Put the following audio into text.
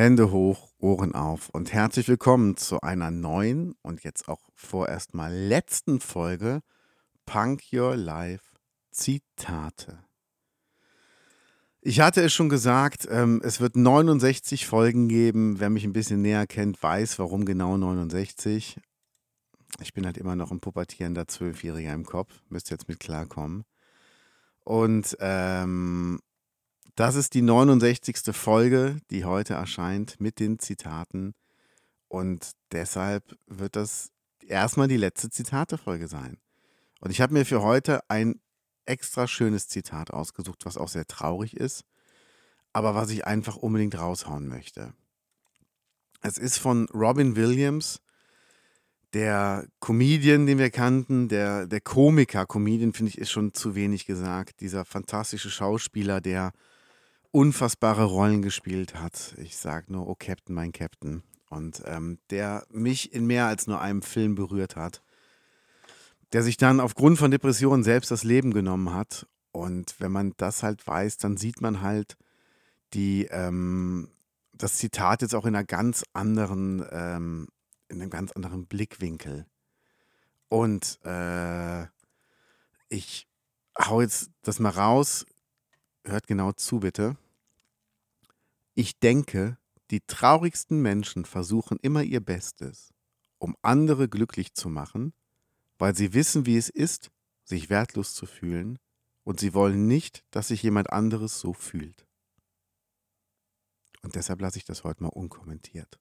Hände hoch, Ohren auf und herzlich willkommen zu einer neuen und jetzt auch vorerst mal letzten Folge Punk Your Life Zitate. Ich hatte es schon gesagt, ähm, es wird 69 Folgen geben. Wer mich ein bisschen näher kennt, weiß, warum genau 69. Ich bin halt immer noch ein pubertierender Zwölfjähriger im Kopf. Müsst jetzt mit klarkommen. Und ähm, das ist die 69. Folge, die heute erscheint mit den Zitaten. Und deshalb wird das erstmal die letzte Zitate-Folge sein. Und ich habe mir für heute ein extra schönes Zitat ausgesucht, was auch sehr traurig ist, aber was ich einfach unbedingt raushauen möchte. Es ist von Robin Williams, der Comedian, den wir kannten, der, der Komiker, Comedian finde ich ist schon zu wenig gesagt, dieser fantastische Schauspieler, der unfassbare Rollen gespielt hat. Ich sage nur, oh Captain, mein Captain. Und ähm, der mich in mehr als nur einem Film berührt hat. Der sich dann aufgrund von Depressionen selbst das Leben genommen hat. Und wenn man das halt weiß, dann sieht man halt die, ähm, das Zitat jetzt auch in einer ganz anderen, ähm, in einem ganz anderen Blickwinkel. Und äh, ich hau jetzt das mal raus hört genau zu bitte. Ich denke, die traurigsten Menschen versuchen immer ihr Bestes, um andere glücklich zu machen, weil sie wissen, wie es ist, sich wertlos zu fühlen, und sie wollen nicht, dass sich jemand anderes so fühlt. Und deshalb lasse ich das heute mal unkommentiert.